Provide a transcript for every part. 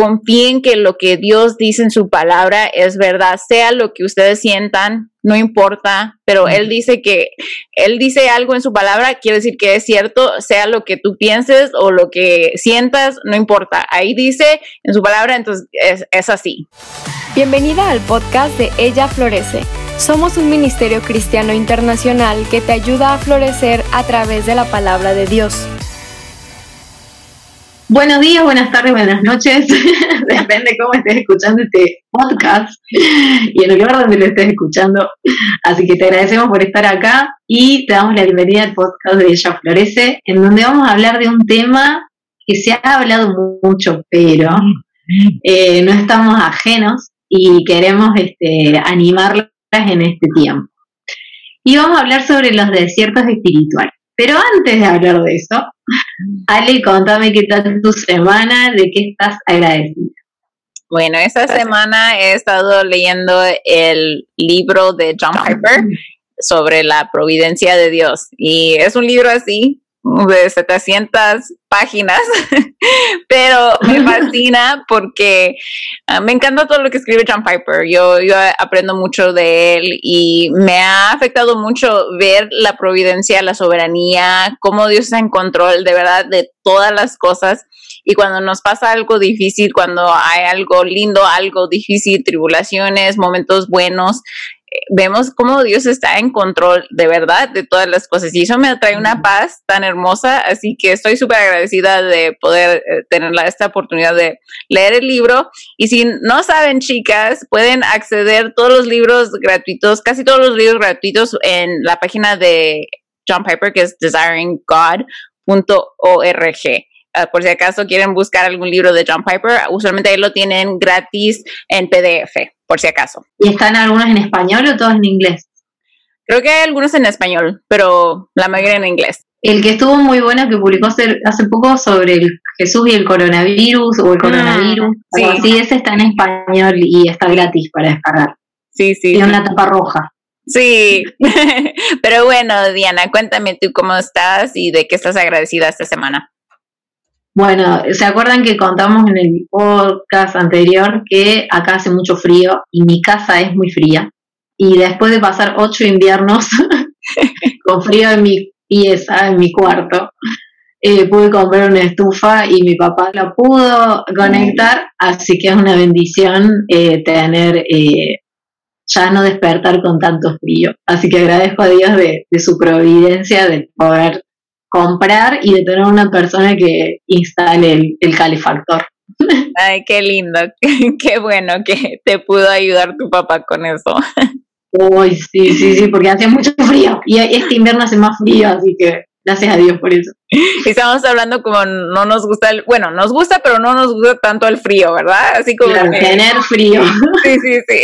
confíen que lo que Dios dice en su palabra es verdad, sea lo que ustedes sientan, no importa, pero Él dice que Él dice algo en su palabra, quiere decir que es cierto, sea lo que tú pienses o lo que sientas, no importa. Ahí dice en su palabra, entonces es, es así. Bienvenida al podcast de Ella Florece. Somos un ministerio cristiano internacional que te ayuda a florecer a través de la palabra de Dios. Buenos días, buenas tardes, buenas noches. Depende cómo estés escuchando este podcast y en el lugar donde lo estés escuchando. Así que te agradecemos por estar acá y te damos la bienvenida al podcast de Ella Florece, en donde vamos a hablar de un tema que se ha hablado mucho, pero eh, no estamos ajenos y queremos este, animarlas en este tiempo. Y vamos a hablar sobre los desiertos espirituales. Pero antes de hablar de eso, Ale, contame qué tal tu semana, de qué estás agradecida. Bueno, esta semana he estado leyendo el libro de John Piper sobre la providencia de Dios. Y es un libro así, de 700 páginas, pero me fascina porque ah, me encanta todo lo que escribe John Piper. Yo, yo aprendo mucho de él y me ha afectado mucho ver la providencia, la soberanía, cómo Dios está en control de verdad de todas las cosas. Y cuando nos pasa algo difícil, cuando hay algo lindo, algo difícil, tribulaciones, momentos buenos, vemos cómo Dios está en control de verdad de todas las cosas. Y eso me atrae una paz tan hermosa, así que estoy súper agradecida de poder eh, tener esta oportunidad de leer el libro. Y si no saben chicas, pueden acceder a todos los libros gratuitos, casi todos los libros gratuitos en la página de John Piper que es desiringgod.org. Ah, por si acaso quieren buscar algún libro de John Piper, usualmente ahí lo tienen gratis en PDF por si acaso. ¿Y están algunos en español o todos en inglés? Creo que hay algunos en español, pero la mayoría en inglés. El que estuvo muy bueno que publicó hace, poco sobre el Jesús y el coronavirus o el ah, coronavirus. sí. ese está en español y está gratis para descargar. Sí, sí. Tiene una tapa roja. Sí, pero bueno, Diana, cuéntame tú cómo estás y de qué estás agradecida esta semana. Bueno, ¿se acuerdan que contamos en el podcast anterior que acá hace mucho frío y mi casa es muy fría? Y después de pasar ocho inviernos con frío en mi pieza, en mi cuarto, eh, pude comprar una estufa y mi papá la pudo conectar, así que es una bendición eh, tener, eh, ya no despertar con tanto frío. Así que agradezco a Dios de, de su providencia de poder comprar y de tener una persona que instale el, calefactor. Ay, qué lindo, qué, bueno que te pudo ayudar tu papá con eso. Uy, sí, sí, sí, porque hace mucho frío y este invierno hace más frío, así que gracias a Dios por eso. Estamos hablando como no nos gusta, el, bueno, nos gusta, pero no nos gusta tanto el frío, ¿verdad? Así como tener frío. Sí, sí, sí.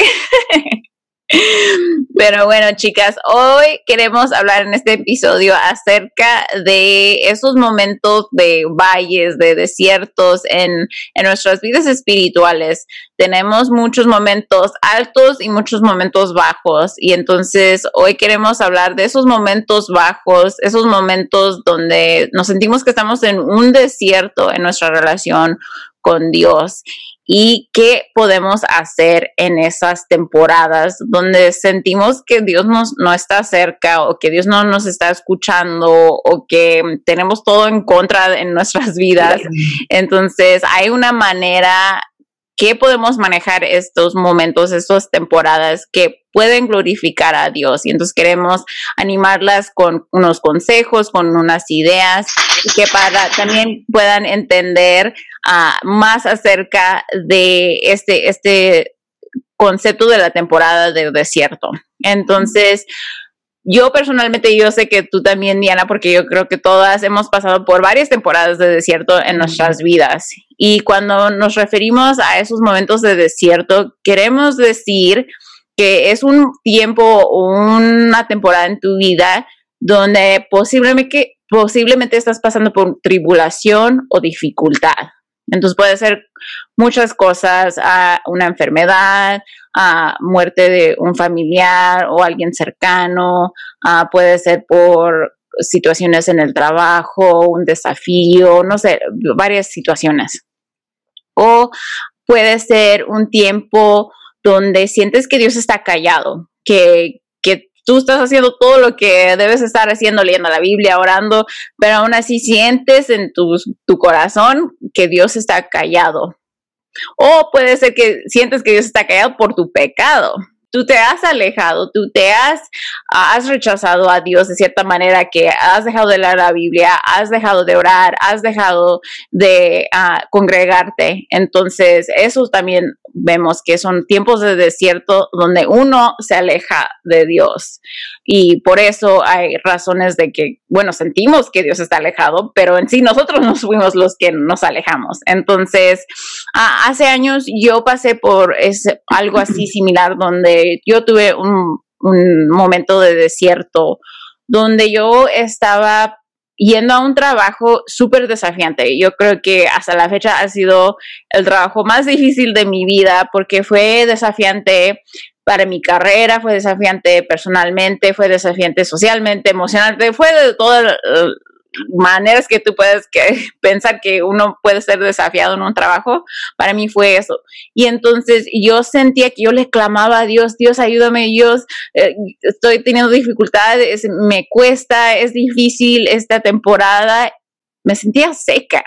Pero bueno, chicas, hoy queremos hablar en este episodio acerca de esos momentos de valles, de desiertos en, en, nuestras vidas espirituales. Tenemos muchos momentos altos y muchos momentos bajos. Y entonces hoy queremos hablar de esos momentos bajos, esos momentos donde nos sentimos que estamos en un desierto en nuestra relación con Dios y qué podemos hacer en esas temporadas donde sentimos que Dios nos, no está cerca o que Dios no nos está escuchando o que tenemos todo en contra en nuestras vidas. Entonces hay una manera que podemos manejar estos momentos, estas temporadas que pueden glorificar a Dios. Y entonces queremos animarlas con unos consejos, con unas ideas, que para también puedan entender más acerca de este, este concepto de la temporada de desierto. Entonces, yo personalmente, yo sé que tú también, Diana, porque yo creo que todas hemos pasado por varias temporadas de desierto en nuestras vidas. Y cuando nos referimos a esos momentos de desierto, queremos decir que es un tiempo, una temporada en tu vida donde posiblemente, posiblemente estás pasando por tribulación o dificultad. Entonces puede ser muchas cosas, a una enfermedad, a muerte de un familiar o alguien cercano, puede ser por situaciones en el trabajo, un desafío, no sé, varias situaciones. O puede ser un tiempo donde sientes que Dios está callado, que, que tú estás haciendo todo lo que debes estar haciendo, leyendo la Biblia, orando, pero aún así sientes en tu, tu corazón que Dios está callado. O puede ser que sientes que Dios está callado por tu pecado tú te has alejado, tú te has, has rechazado a Dios de cierta manera, que has dejado de leer la Biblia, has dejado de orar, has dejado de ah, congregarte. Entonces, eso también vemos que son tiempos de desierto donde uno se aleja de Dios. Y por eso hay razones de que, bueno, sentimos que Dios está alejado, pero en sí nosotros no fuimos los que nos alejamos. Entonces, hace años yo pasé por algo así similar donde yo tuve un, momento de desierto donde yo estaba yendo a un trabajo súper desafiante. Yo creo que hasta la fecha ha sido el trabajo más difícil de mi vida porque fue desafiante para mi carrera, fue desafiante personalmente, fue desafiante socialmente, emocionalmente, fue de todas maneras que tú puedes pensar que uno puede ser desafiado en un trabajo, para mí fue eso. Y entonces yo sentía que yo le clamaba a Dios, Dios ayúdame, Dios, eh, estoy teniendo dificultades, me cuesta, es difícil esta temporada, me sentía seca,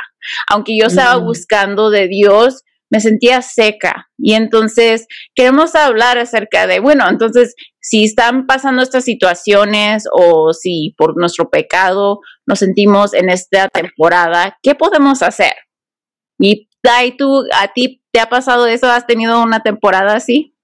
aunque yo estaba mm. buscando de Dios, me sentía seca. Y entonces queremos hablar acerca de, bueno, entonces si están pasando estas situaciones o si por nuestro pecado nos sentimos en esta temporada, ¿qué podemos hacer? Y Dai, tú, ¿a ti te ha pasado eso? ¿Has tenido una temporada así?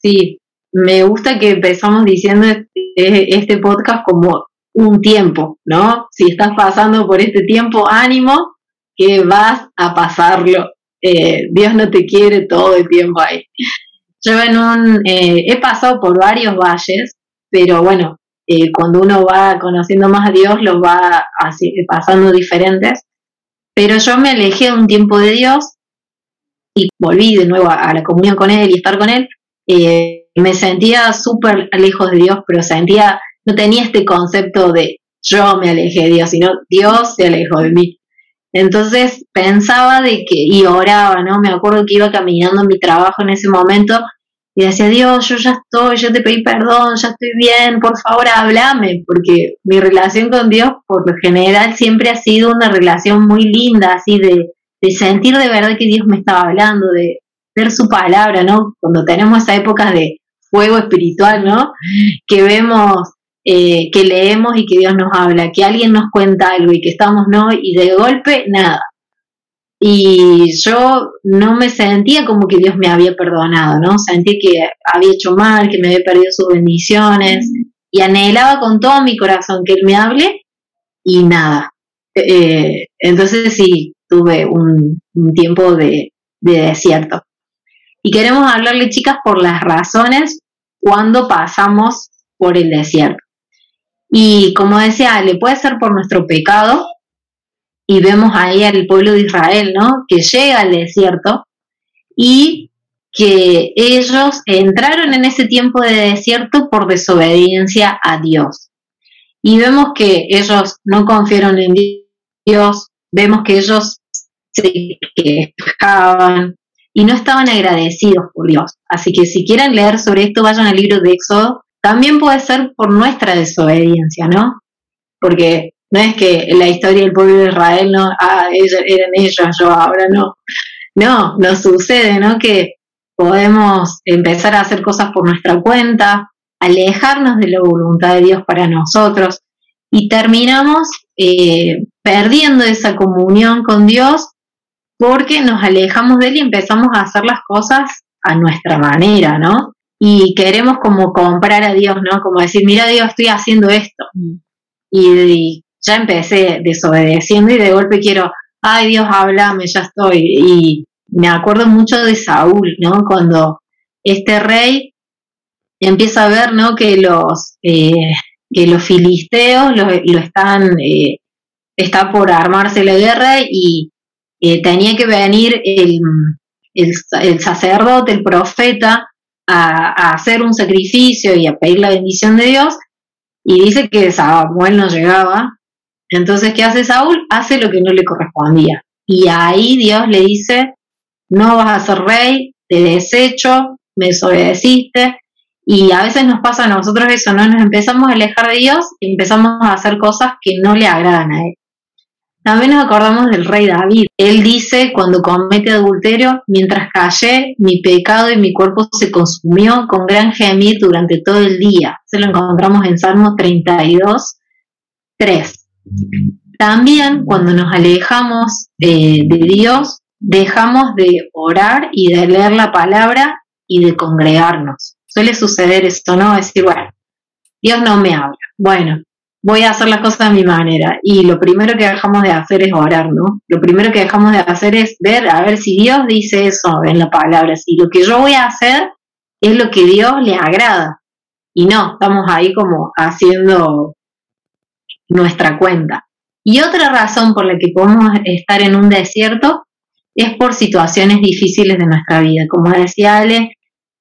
Sí, me gusta que empezamos diciendo este, este podcast como un tiempo, ¿no? Si estás pasando por este tiempo, ánimo, que vas a pasarlo eh, Dios no te quiere todo el tiempo ahí. Yo en un, eh, he pasado por varios valles, pero bueno, eh, cuando uno va conociendo más a Dios, los va así, pasando diferentes. Pero yo me alejé un tiempo de Dios y volví de nuevo a, la comunión con Él y estar con Él. me sentía súper lejos de Dios, pero sentía, no tenía este concepto de yo me alejé de Dios, sino Dios se alejó de mí. Entonces pensaba de que, y oraba, ¿no? Me acuerdo que iba caminando en mi trabajo en ese momento y decía, Dios, yo ya estoy, ya te pedí perdón, ya estoy bien, por favor háblame, porque mi relación con Dios por lo general siempre ha sido una relación muy linda, así de, de sentir de verdad que Dios me estaba hablando, de ver su palabra, ¿no? Cuando tenemos esa época de fuego espiritual, ¿no? Que vemos eh, que leemos y que Dios nos habla, que alguien nos cuenta algo y que estamos no, y de golpe nada. Y yo no me sentía como que Dios me había perdonado, ¿no? Sentí que había hecho mal, que me había perdido sus bendiciones y anhelaba con todo mi corazón que Él me hable y nada. Eh, entonces sí, tuve un, tiempo de, de desierto. Y queremos hablarle, chicas, por las razones cuando pasamos por el desierto. Y como decía le puede ser por nuestro pecado, y vemos ahí al pueblo de Israel, ¿no? Que llega al desierto y que ellos entraron en ese tiempo de desierto por desobediencia a Dios. Y vemos que ellos no confiaron en Dios, vemos que ellos se quejaban y no estaban agradecidos por Dios. Así que si quieren leer sobre esto, vayan al libro de Éxodo también puede ser por nuestra desobediencia, ¿no? Porque no es que la historia del pueblo de Israel, no, ah, ellos, eran ellos, yo ahora no. No, nos sucede, ¿no? Que podemos empezar a hacer cosas por nuestra cuenta, alejarnos de la voluntad de Dios para nosotros y terminamos eh, perdiendo esa comunión con Dios porque nos alejamos de Él y empezamos a hacer las cosas a nuestra manera, ¿no? y queremos como comprar a Dios, ¿no? Como decir, mira Dios, estoy haciendo esto. Mm. Y, ya empecé desobedeciendo y de golpe quiero, ay Dios, háblame, ya estoy. Y me acuerdo mucho de Saúl, ¿no? Cuando este rey empieza a ver, ¿no? Que los, eh, que los filisteos lo, están, eh, está por armarse la guerra y eh, tenía que venir el, el, sacerdote, el profeta, a, hacer un sacrificio y a pedir la bendición de Dios, y dice que Samuel no llegaba. Entonces, ¿qué hace Saúl? Hace lo que no le correspondía. Y ahí Dios le dice, no vas a ser rey, te desecho, me desobedeciste. Y a veces nos pasa a nosotros eso, ¿no? Nos empezamos a alejar de Dios y empezamos a hacer cosas que no le agradan a Él. También nos acordamos del rey David. Él dice, cuando comete adulterio, mientras callé, mi pecado y mi cuerpo se consumió con gran gemir durante todo el día. Se lo encontramos en Salmo 32, 3. También cuando nos alejamos eh, de Dios, dejamos de orar y de leer la palabra y de congregarnos. Suele suceder esto, ¿no? Decir, bueno, Dios no me habla. Bueno, voy a hacer las cosas a mi manera. Y lo primero que dejamos de hacer es orar, ¿no? Lo primero que dejamos de hacer es ver, a ver si Dios dice eso en la palabra, si lo que yo voy a hacer es lo que Dios le agrada. Y no, estamos ahí como haciendo nuestra cuenta. Y otra razón por la que podemos estar en un desierto es por situaciones difíciles de nuestra vida. Como decía Ale,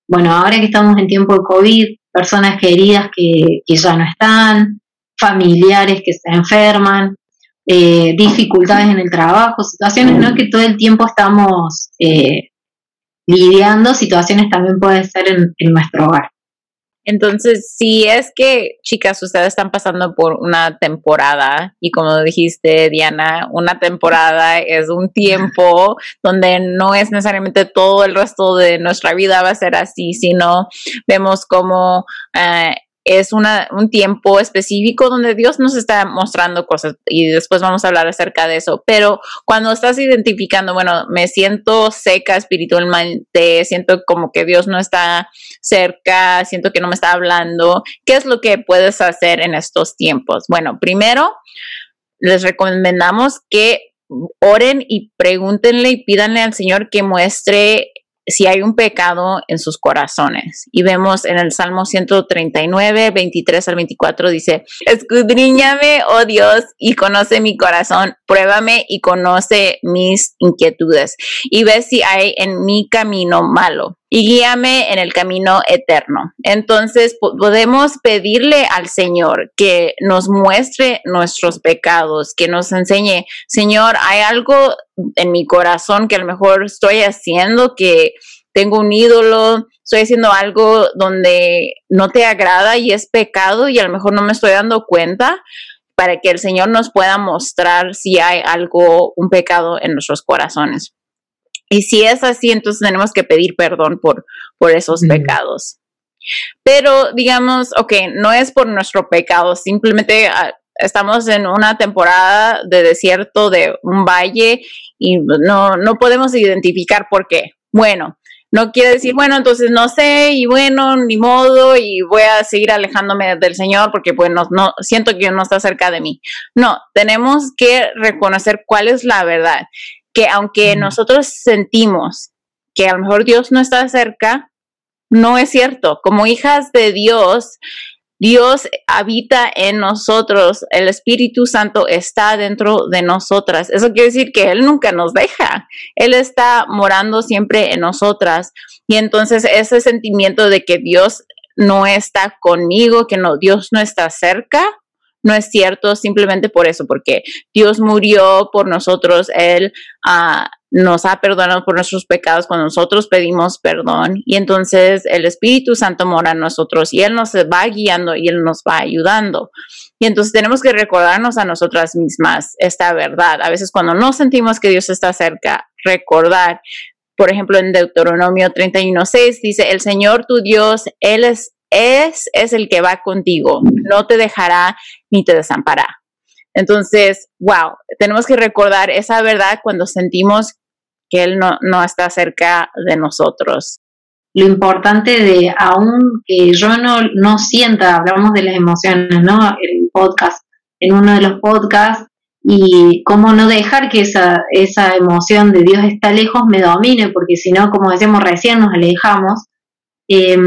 bueno, ahora que estamos en tiempo de COVID, personas queridas que, ya no están, familiares que se enferman, eh, dificultades en el trabajo, situaciones ¿no? que todo el tiempo estamos eh, lidiando, situaciones también pueden ser en nuestro hogar. Entonces, si es que, chicas, ustedes están pasando por una temporada y como dijiste, Diana, una temporada es un tiempo donde no es necesariamente todo el resto de nuestra vida va a ser así, sino vemos como eh, es un tiempo específico donde Dios nos está mostrando cosas y después vamos a hablar acerca de eso. Pero cuando estás identificando, bueno, me siento seca espiritualmente, siento como que Dios no está cerca, siento que no me está hablando, ¿qué es lo que puedes hacer en estos tiempos? Bueno, primero, les recomendamos que oren y pregúntenle y pídanle al Señor que muestre si hay un pecado en sus corazones. Y vemos en el Salmo 139, 23 al 24, dice, escudriñame, oh Dios, y conoce mi corazón, pruébame y conoce mis inquietudes, y ve si hay en mi camino malo y guíame en el camino eterno. Entonces podemos pedirle al Señor que nos muestre nuestros pecados, que nos enseñe, Señor, hay algo en mi corazón que a lo mejor estoy haciendo, que tengo un ídolo, estoy haciendo algo donde no te agrada y es pecado y a lo mejor no me estoy dando cuenta para que el Señor nos pueda mostrar si hay algo, un pecado en nuestros corazones. Y si es así, entonces tenemos que pedir perdón por, por esos pecados. Pero digamos, ok, no es por nuestro pecado, simplemente ah, estamos en una temporada de desierto, de un valle, y no, no podemos identificar por qué. Bueno, no quiere decir, bueno, entonces no sé, y bueno, ni modo, y voy a seguir alejándome del Señor porque, bueno, no, siento que no está cerca de mí. No, tenemos que reconocer cuál es la verdad que aunque nosotros sentimos que a lo mejor Dios no está cerca, no es cierto. Como hijas de Dios, Dios habita en nosotros, el Espíritu Santo está dentro de nosotras. Eso quiere decir que Él nunca nos deja, Él está morando siempre en nosotras. Y entonces ese sentimiento de que Dios no está conmigo, que no, Dios no está cerca, no es cierto simplemente por eso, porque Dios murió por nosotros, Él ah, nos ha perdonado por nuestros pecados cuando nosotros pedimos perdón y entonces el Espíritu Santo mora en nosotros y Él nos va guiando y Él nos va ayudando. Y entonces tenemos que recordarnos a nosotras mismas esta verdad. A veces cuando no sentimos que Dios está cerca, recordar. Por ejemplo, en Deuteronomio 31.6 dice, el Señor tu Dios, Él es es, es el que va contigo, no te dejará ni te desamparará. Entonces, wow, tenemos que recordar esa verdad cuando sentimos que Él no, no está cerca de nosotros. Lo importante de, aunque yo no, no sienta, hablamos de las emociones, ¿no? El podcast, en uno de los podcasts, y cómo no dejar que esa, esa emoción de Dios está lejos me domine, porque si no, como decíamos recién, nos alejamos. Eh,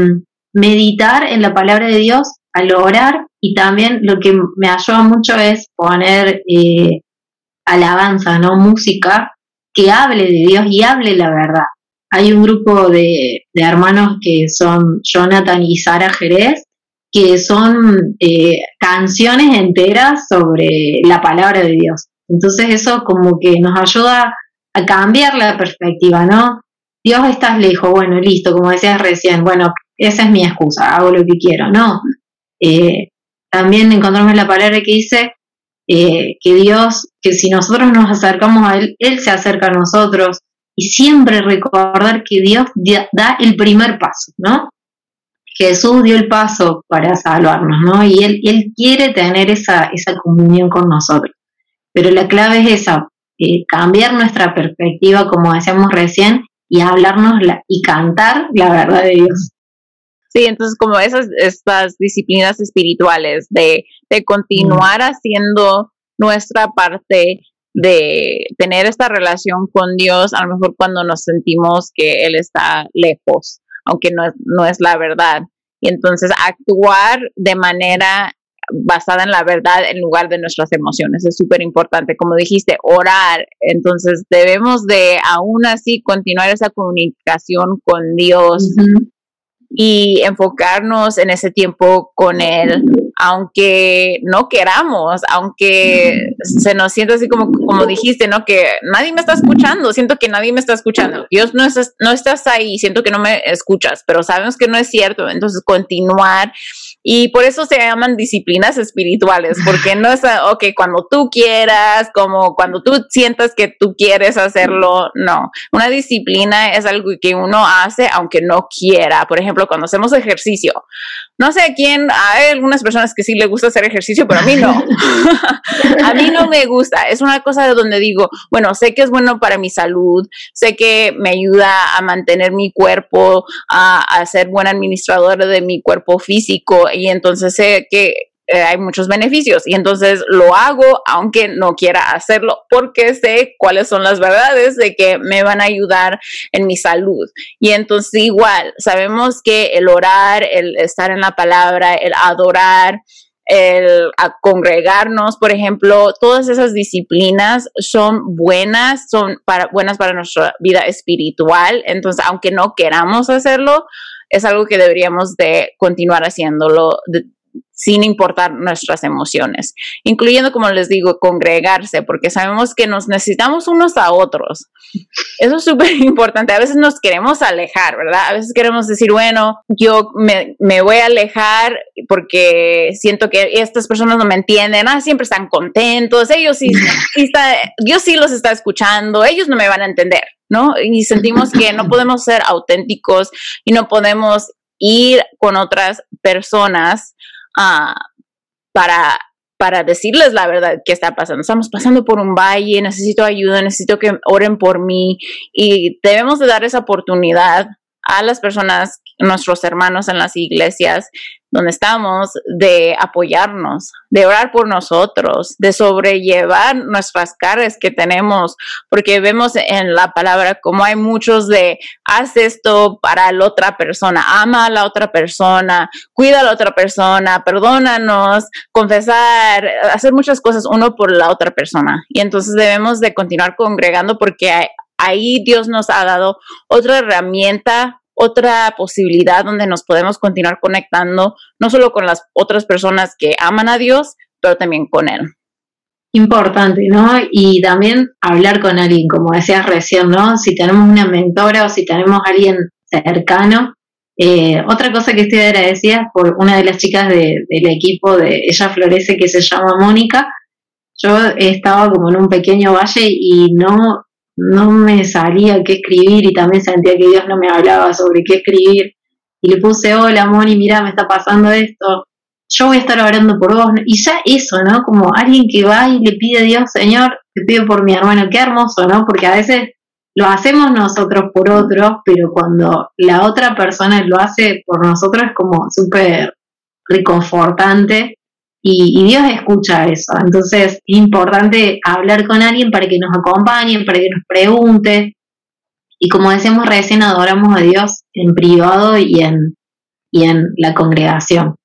meditar en la palabra de Dios al orar y también lo que me ayuda mucho es poner eh, alabanza, ¿no? Música que hable de Dios y hable la verdad. Hay un grupo de, hermanos que son Jonathan y Sara Jerez, que son eh, canciones enteras sobre la palabra de Dios. Entonces eso como que nos ayuda a cambiar la perspectiva, ¿no? Dios estás lejos, bueno, listo, como decías recién, bueno, esa es mi excusa, hago lo que quiero, no. Eh, también encontramos la palabra que dice eh, que Dios, que si nosotros nos acercamos a Él, Él se acerca a nosotros, y siempre recordar que Dios da el primer paso, ¿no? Jesús dio el paso para salvarnos, ¿no? Y Él, él quiere tener esa, esa comunión con nosotros. Pero la clave es esa, eh, cambiar nuestra perspectiva, como decíamos recién, y hablarnos y cantar la verdad de Dios. Sí, entonces como esas estas disciplinas espirituales de, de continuar haciendo nuestra parte de tener esta relación con Dios, a lo mejor cuando nos sentimos que Él está lejos, aunque no es, no es la verdad. Y entonces actuar de manera basada en la verdad en lugar de nuestras emociones. Es súper importante, como dijiste, orar. Entonces debemos de aún así continuar esa comunicación con Dios y enfocarnos en ese tiempo con Él, aunque no queramos, aunque se nos sienta así como, como dijiste, ¿no? Que nadie me está escuchando, siento que nadie me está escuchando. Dios no, no estás ahí, siento que no me escuchas, pero sabemos que no es cierto. Entonces, continuar y por eso se llaman disciplinas espirituales, porque no es, ok, cuando tú quieras, como cuando tú sientas que tú quieres hacerlo, no. Una disciplina es algo que uno hace aunque no quiera. Por ejemplo, cuando hacemos ejercicio, no sé a quién, hay algunas personas que sí le gusta hacer ejercicio, pero a mí no. a mí no me gusta. Es una cosa de donde digo, bueno, sé que es bueno para mi salud, sé que me ayuda a mantener mi cuerpo, a, a ser buen administrador de mi cuerpo físico y entonces sé que eh, hay muchos beneficios y entonces lo hago aunque no quiera hacerlo porque sé cuáles son las verdades de que me van a ayudar en mi salud. Y entonces igual, sabemos que el orar, el estar en la palabra, el adorar, el congregarnos, por ejemplo, todas esas disciplinas son buenas, son para, buenas para nuestra vida espiritual. Entonces, aunque no queramos hacerlo, es algo que deberíamos de continuar haciéndolo sin importar nuestras emociones, incluyendo, como les digo, congregarse, porque sabemos que nos necesitamos unos a otros. Eso es súper importante. A veces nos queremos alejar, ¿verdad? A veces queremos decir, bueno, yo me, me, voy a alejar porque siento que estas personas no me entienden, ah, siempre están contentos, ellos sí, sí está, Dios sí los está escuchando, ellos no me van a entender. ¿no? Y sentimos que no podemos ser auténticos y no podemos ir con otras personas uh, para, para decirles la verdad que está pasando. Estamos pasando por un valle, necesito ayuda, necesito que oren por mí y debemos de dar esa oportunidad a las personas, nuestros hermanos en las iglesias, donde estamos, de apoyarnos, de orar por nosotros, de sobrellevar nuestras cargas que tenemos, porque vemos en la palabra como hay muchos de, haz esto para la otra persona, ama a la otra persona, cuida a la otra persona, perdónanos, confesar, hacer muchas cosas uno por la otra persona. Y entonces debemos de continuar congregando porque ahí Dios nos ha dado otra herramienta otra posibilidad donde nos podemos continuar conectando, no solo con las otras personas que aman a Dios, pero también con Él. Importante, ¿no? Y también hablar con alguien, como decías recién, ¿no? Si tenemos una mentora o si tenemos alguien cercano. Eh, otra cosa que estoy agradecida por una de las chicas del equipo de Ella Florece que se llama Mónica. Yo estaba como en un pequeño valle y no no me salía qué escribir y también sentía que Dios no me hablaba sobre qué escribir. Y le puse, hola Moni, mira, me está pasando esto, yo voy a estar orando por vos. Y ya eso, ¿no? Como alguien que va y le pide a Dios, Señor, te pido por mi hermano, qué hermoso, ¿no? Porque a veces lo hacemos nosotros por otros, pero cuando la otra persona lo hace por nosotros es como súper reconfortante y, Dios escucha eso. Entonces es importante hablar con alguien para que nos acompañe, para que nos pregunte. Y como decíamos recién, adoramos a Dios en privado y en, y en la congregación.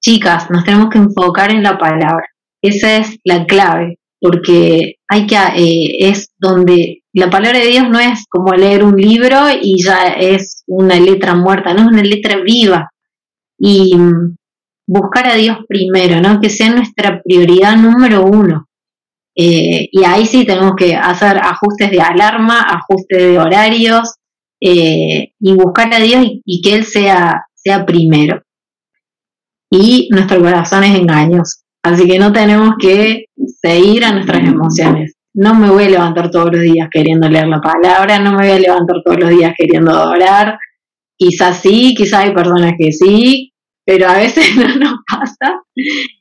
Chicas, nos tenemos que enfocar en la palabra. Esa es la clave, porque hay que, eh, es donde la palabra de Dios no es como leer un libro y ya es una letra muerta, no es una letra viva. Y buscar a Dios primero, ¿no? Que sea nuestra prioridad número uno. Eh, y ahí sí tenemos que hacer ajustes de alarma, ajustes de horarios eh, y buscar a Dios y, que Él sea, sea primero. Y nuestro corazón es engañoso. Así que no tenemos que seguir a nuestras emociones. No me voy a levantar todos los días queriendo leer la palabra, no me voy a levantar todos los días queriendo adorar. Quizás sí, quizás hay personas que sí, pero a veces no nos pasa.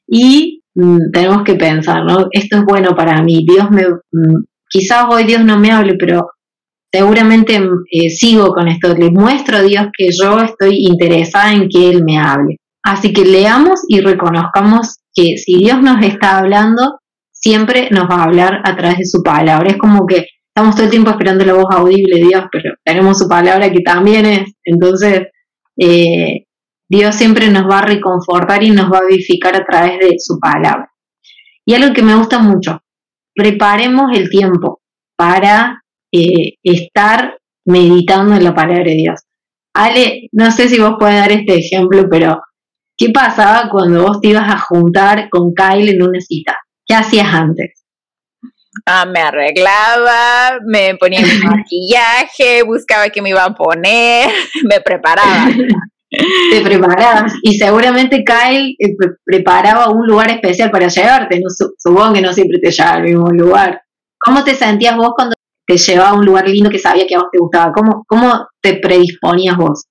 Y Mm, tenemos que pensar, ¿no? Esto es bueno para mí, Dios me, mm, quizás hoy Dios no me hable, pero seguramente mm, eh, sigo con esto, le muestro a Dios que yo estoy interesada en que Él me hable. Así que leamos y reconozcamos que si Dios nos está hablando, siempre nos va a hablar a través de su palabra. Es como que estamos todo el tiempo esperando la voz audible de Dios, pero tenemos su palabra que también es. Entonces, eh, Dios siempre nos va a reconfortar y nos va a vivificar a través de su palabra. Y algo que me gusta mucho, preparemos el tiempo para eh, estar meditando en la palabra de Dios. Ale, no sé si vos puedes dar este ejemplo, pero ¿qué pasaba cuando vos te ibas a juntar con Kyle en una cita? ¿Qué hacías antes? Ah, me arreglaba, me ponía mi maquillaje, buscaba qué me iba a poner, me preparaba te preparabas y seguramente Kyle eh, preparaba un lugar especial para llevarte, no, supongo que no siempre te llevaba al mismo lugar. ¿Cómo te sentías vos cuando te llevaba a un lugar lindo que sabía que a vos te gustaba? ¿Cómo, cómo te predisponías vos?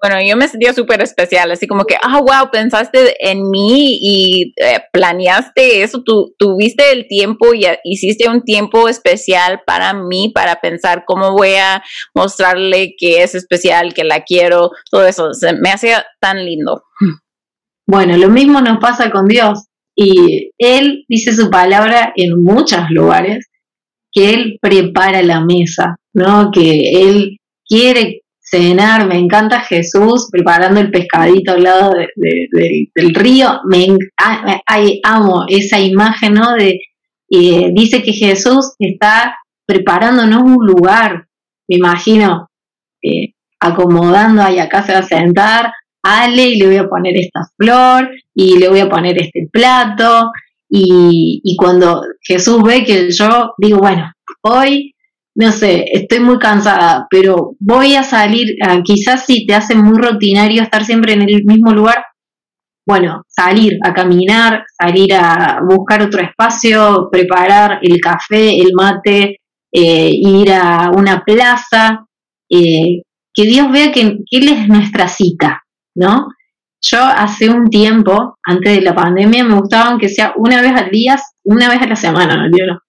Bueno, yo me sentía súper especial, así como que, ah, wow, pensaste en mí y eh, planeaste eso, tú tuviste el tiempo y hiciste un tiempo especial para mí, para pensar cómo voy a mostrarle que es especial, que la quiero, todo eso, Se me hacía tan lindo. Bueno, lo mismo nos pasa con Dios y Él dice su palabra en muchos lugares, que Él prepara la mesa, ¿no? Que Él quiere cenar, me encanta Jesús preparando el pescadito al lado del río, me amo esa imagen, ¿no? De, eh, dice que Jesús está preparándonos un lugar, me imagino, eh, acomodando ahí acá se va a sentar, Ale y le voy a poner esta flor y le voy a poner este plato y, y cuando Jesús ve que yo digo, bueno, hoy no sé, estoy muy cansada, pero voy a salir, ah, quizás si te hace muy rutinario estar siempre en el mismo lugar, bueno, salir a caminar, salir a buscar otro espacio, preparar el café, el mate, eh, ir a una plaza, eh, que Dios vea que, Él es nuestra cita, ¿no? Yo hace un tiempo, antes de la pandemia, me gustaba que sea una vez al día, una vez a la semana, ¿no? no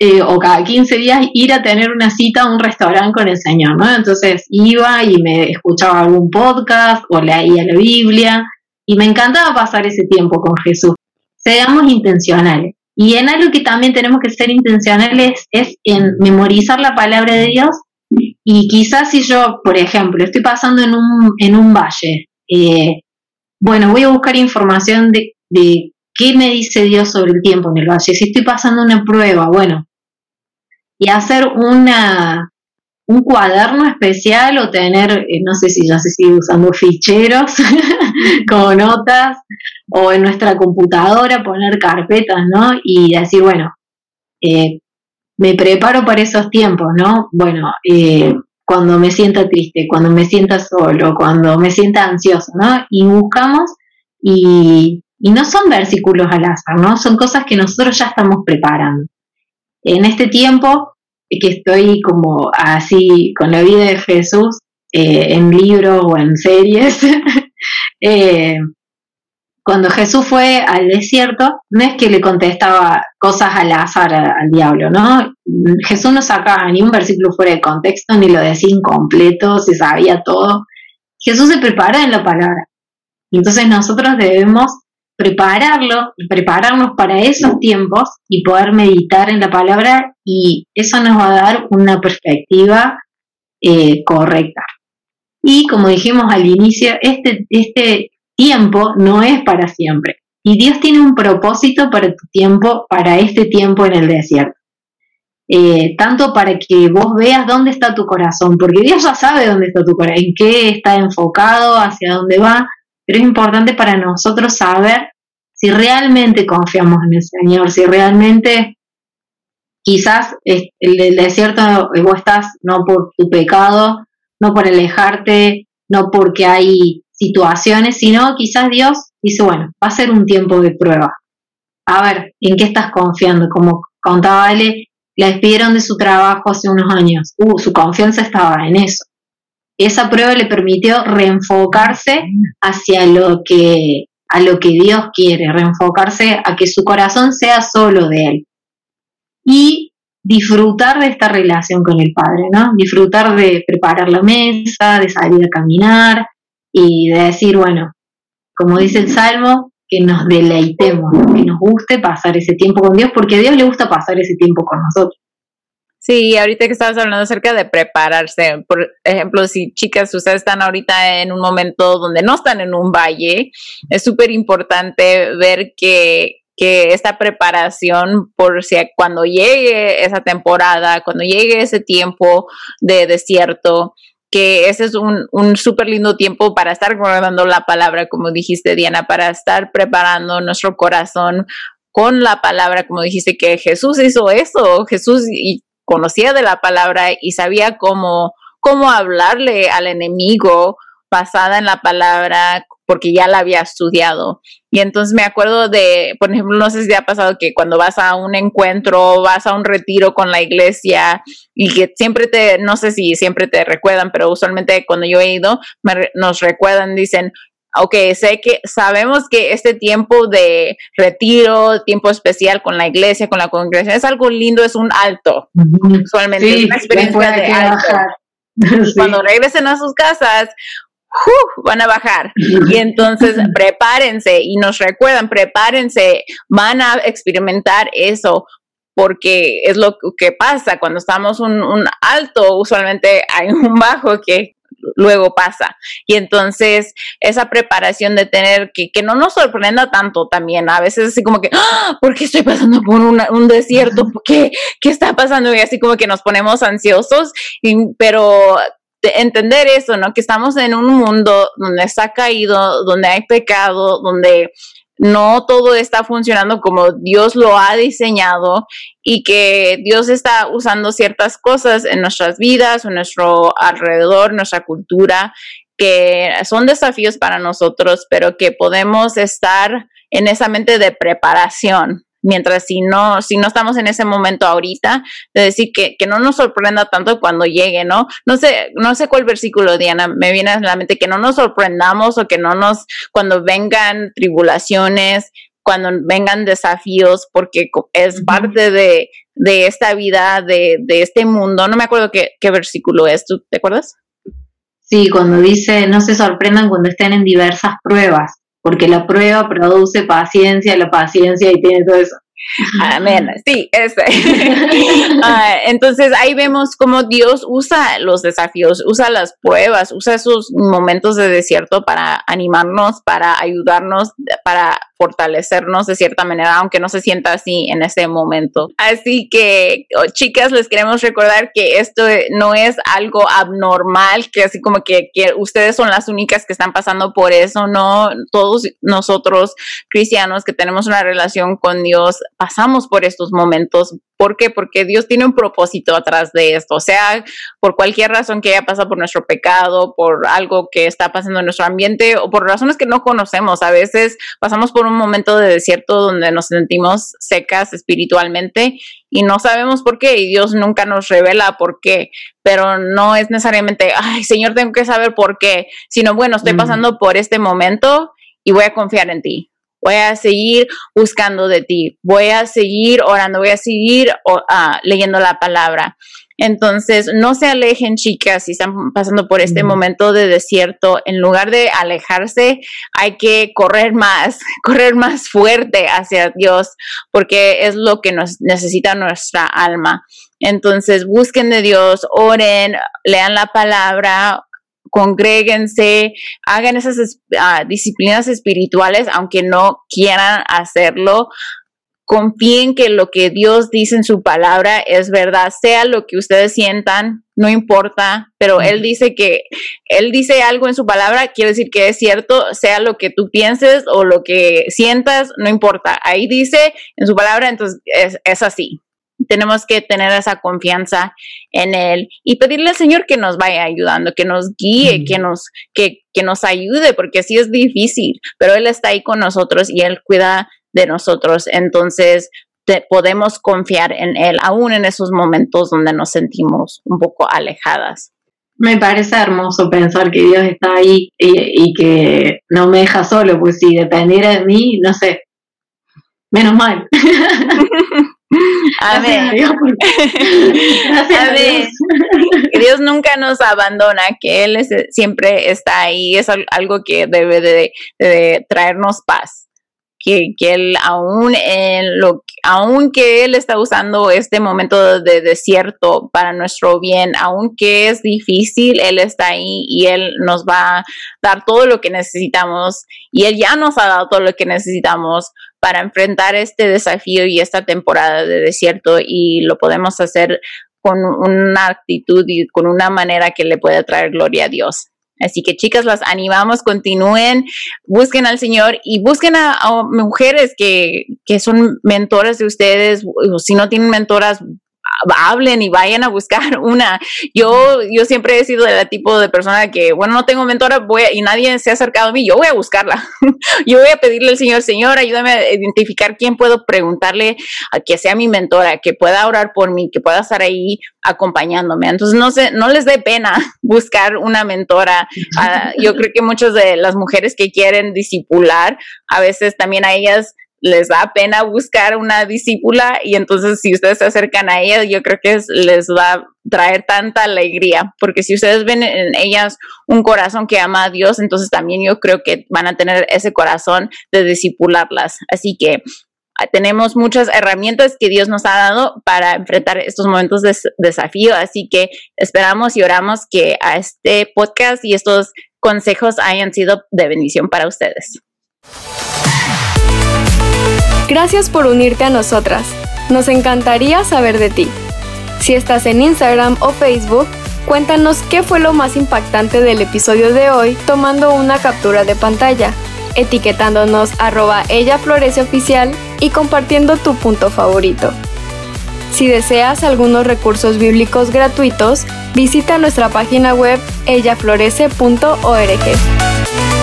eh, o cada 15 días ir a tener una cita a un restaurante con el Señor, ¿no? Entonces iba y me escuchaba algún podcast o leía la Biblia y me encantaba pasar ese tiempo con Jesús. Seamos intencionales. Y en algo que también tenemos que ser intencionales es en memorizar la palabra de Dios y quizás si yo, por ejemplo, estoy pasando en un, en un valle, eh, bueno, voy a buscar información de, de qué me dice Dios sobre el tiempo en el valle. Si estoy pasando una prueba, bueno, y hacer una, un cuaderno especial o tener, eh, no sé si ya se sigue usando ficheros como notas o en nuestra computadora poner carpetas, ¿no? Y decir, bueno, eh, me preparo para esos tiempos, ¿no? Bueno, eh, cuando me sienta triste, cuando me sienta solo, cuando me sienta ansioso, ¿no? Y buscamos y, y no son versículos al azar, ¿no? Son cosas que nosotros ya estamos preparando en este tiempo que estoy como así con la vida de Jesús eh, en libros o en series, eh, cuando Jesús fue al desierto, no es que le contestaba cosas al azar al, diablo, ¿no? Jesús no sacaba ni un versículo fuera de contexto, ni lo decía incompleto, se sabía todo. Jesús se prepara en la palabra. Entonces nosotros debemos prepararlo, prepararnos para esos tiempos y poder meditar en la palabra y eso nos va a dar una perspectiva eh, correcta. Y como dijimos al inicio, este, este tiempo no es para siempre. Y Dios tiene un propósito para tu tiempo, para este tiempo en el desierto. Eh, tanto para que vos veas dónde está tu corazón, porque Dios ya sabe dónde está tu corazón, en qué está enfocado, hacia dónde va, pero es importante para nosotros saber si realmente confiamos en el Señor, si realmente quizás el, desierto vos estás no por tu pecado, no por alejarte, no porque hay situaciones, sino quizás Dios dice, bueno, va a ser un tiempo de prueba. A ver, ¿en qué estás confiando? Como contaba Ale, la despidieron de su trabajo hace unos años. Uh, su confianza estaba en eso. Esa prueba le permitió reenfocarse hacia lo que a lo que Dios quiere, reenfocarse a que su corazón sea solo de Él. Y disfrutar de esta relación con el Padre, ¿no? Disfrutar de preparar la mesa, de salir a caminar y de decir, bueno, como dice el Salmo, que nos deleitemos, que nos guste pasar ese tiempo con Dios, porque a Dios le gusta pasar ese tiempo con nosotros. Sí, ahorita que estabas hablando acerca de prepararse, por ejemplo, si chicas, ustedes están ahorita en un momento donde no están en un valle, es súper importante ver que, que esta preparación por si cuando llegue esa temporada, cuando llegue ese tiempo de desierto, que ese es un, un súper lindo tiempo para estar guardando la palabra, como dijiste, Diana, para estar preparando nuestro corazón con la palabra, como dijiste, que Jesús hizo eso, Jesús conocía de la palabra y sabía cómo, cómo hablarle al enemigo basada en la palabra porque ya la había estudiado. Y entonces me acuerdo de, por ejemplo, no sé si ha pasado que cuando vas a un encuentro, vas a un retiro con la iglesia y que siempre te, no sé si siempre te recuerdan, pero usualmente cuando yo he ido, nos recuerdan, dicen, ok, sé que sabemos que este tiempo de retiro, tiempo especial con la iglesia, con la congregación, es algo lindo, es un alto. Usualmente es una experiencia de alto. Cuando regresen a sus casas, van a bajar. Y entonces prepárense y nos recuerdan, prepárense, van a experimentar eso porque es lo que pasa cuando estamos un, un alto, usualmente hay un bajo que luego pasa. Y entonces esa preparación de tener que, que no nos sorprenda tanto también, a veces así como que, ¡Ah! ¿por qué estoy pasando por un desierto? ¿Qué, ¿Qué está pasando? Y así como que nos ponemos ansiosos, pero entender eso, ¿no? Que estamos en un mundo donde está caído, donde hay pecado, donde no todo está funcionando como Dios lo ha diseñado y que Dios está usando ciertas cosas en nuestras vidas, en nuestro alrededor, nuestra cultura, que son desafíos para nosotros, pero que podemos estar en esa mente de preparación, mientras si no, si no estamos en ese momento ahorita, de decir que, que, no nos sorprenda tanto cuando llegue, ¿no? No sé, no sé cuál versículo, Diana, me viene a la mente, que no nos sorprendamos o que no nos, cuando vengan tribulaciones, cuando vengan desafíos, porque es parte de, de, esta vida, de, de, este mundo. No me acuerdo qué, qué versículo es, ¿tú te acuerdas? Sí, cuando dice, no se sorprendan cuando estén en diversas pruebas, porque la prueba produce paciencia, la paciencia y tiene todo eso. Amén. Sí, ese. Ah, entonces ahí vemos cómo Dios usa los desafíos, usa las pruebas, usa esos momentos de desierto para animarnos, para ayudarnos, para fortalecernos de cierta manera, aunque no se sienta así en ese momento. Así que, oh, chicas, les queremos recordar que esto no es algo abnormal, que así como que ustedes son las únicas que están pasando por eso, no, todos nosotros cristianos que tenemos una relación con Dios pasamos por estos momentos. ¿Por qué? Porque Dios tiene un propósito atrás de esto. O sea, por cualquier razón que haya pasado por nuestro pecado, por algo que está pasando en nuestro ambiente o por razones que no conocemos. A veces pasamos por un momento de desierto donde nos sentimos secas espiritualmente y no sabemos por qué y Dios nunca nos revela por qué, pero no es necesariamente, ay Señor, tengo que saber por qué, sino bueno, estoy pasando por este momento y voy a confiar en ti voy a seguir buscando de ti, voy a seguir orando, voy a seguir uh, leyendo la palabra. Entonces, no se alejen, chicas, si están pasando por este momento de desierto. En lugar de alejarse, hay que correr más, correr más fuerte hacia Dios, porque es lo que nos necesita nuestra alma. Entonces, busquen de Dios, oren, lean la palabra, congréguense, hagan esas ah, disciplinas espirituales, aunque no quieran hacerlo. Confíen que lo que Dios dice en su palabra es verdad, sea lo que ustedes sientan, no importa, pero Él dice que Él dice algo en su palabra, quiere decir que es cierto, sea lo que tú pienses o lo que sientas, no importa. Ahí dice en su palabra, entonces es, es así tenemos que tener esa confianza en Él y pedirle al Señor que nos vaya ayudando, que nos guíe, que nos, que, que nos ayude, porque sí es difícil, pero Él está ahí con nosotros y Él cuida de nosotros. Entonces, podemos confiar en Él, aún en esos momentos donde nos sentimos un poco alejadas. Me parece hermoso pensar que Dios está ahí y, que no me deja solo, pues si dependiera de mí, no sé, menos mal. Amén. Dios, Gracias Dios. Dios nunca nos abandona, que Él siempre está ahí, es algo que debe de traernos paz que, él aún en lo aunque él está usando este momento de desierto para nuestro bien, aunque es difícil, él está ahí y él nos va a dar todo lo que necesitamos y él ya nos ha dado todo lo que necesitamos para enfrentar este desafío y esta temporada de desierto y lo podemos hacer con una actitud y con una manera que le pueda traer gloria a Dios. Así que chicas, las animamos, continúen, busquen al Señor y busquen a, mujeres que, que, son mentoras de ustedes, o si no tienen mentoras, hablen y vayan a buscar una. Yo, yo siempre he sido el tipo de persona que, bueno, no tengo mentora voy y nadie se ha acercado a mí, yo voy a buscarla. yo voy a pedirle al Señor, Señor, ayúdame a identificar quién puedo preguntarle a que sea mi mentora, que pueda orar por mí, que pueda estar ahí acompañándome. Entonces, no sé, no les dé pena buscar una mentora. Ah, yo creo que muchas de las mujeres que quieren disipular, a veces también a ellas les da pena buscar una discípula y entonces si ustedes se acercan a ella, yo creo que les va a traer tanta alegría, porque si ustedes ven en ellas un corazón que ama a Dios, entonces también yo creo que van a tener ese corazón de discipularlas. Así que ah, tenemos muchas herramientas que Dios nos ha dado para enfrentar estos momentos de desafío, así que esperamos y oramos que a este podcast y estos consejos hayan sido de bendición para ustedes. Gracias por unirte a nosotras. Nos encantaría saber de ti. Si estás en Instagram o Facebook, cuéntanos qué fue lo más impactante del episodio de hoy tomando una captura de pantalla, etiquetándonos arroba ella florece oficial y compartiendo tu punto favorito. Si deseas algunos recursos bíblicos gratuitos, visita nuestra página web ellaflorece.org.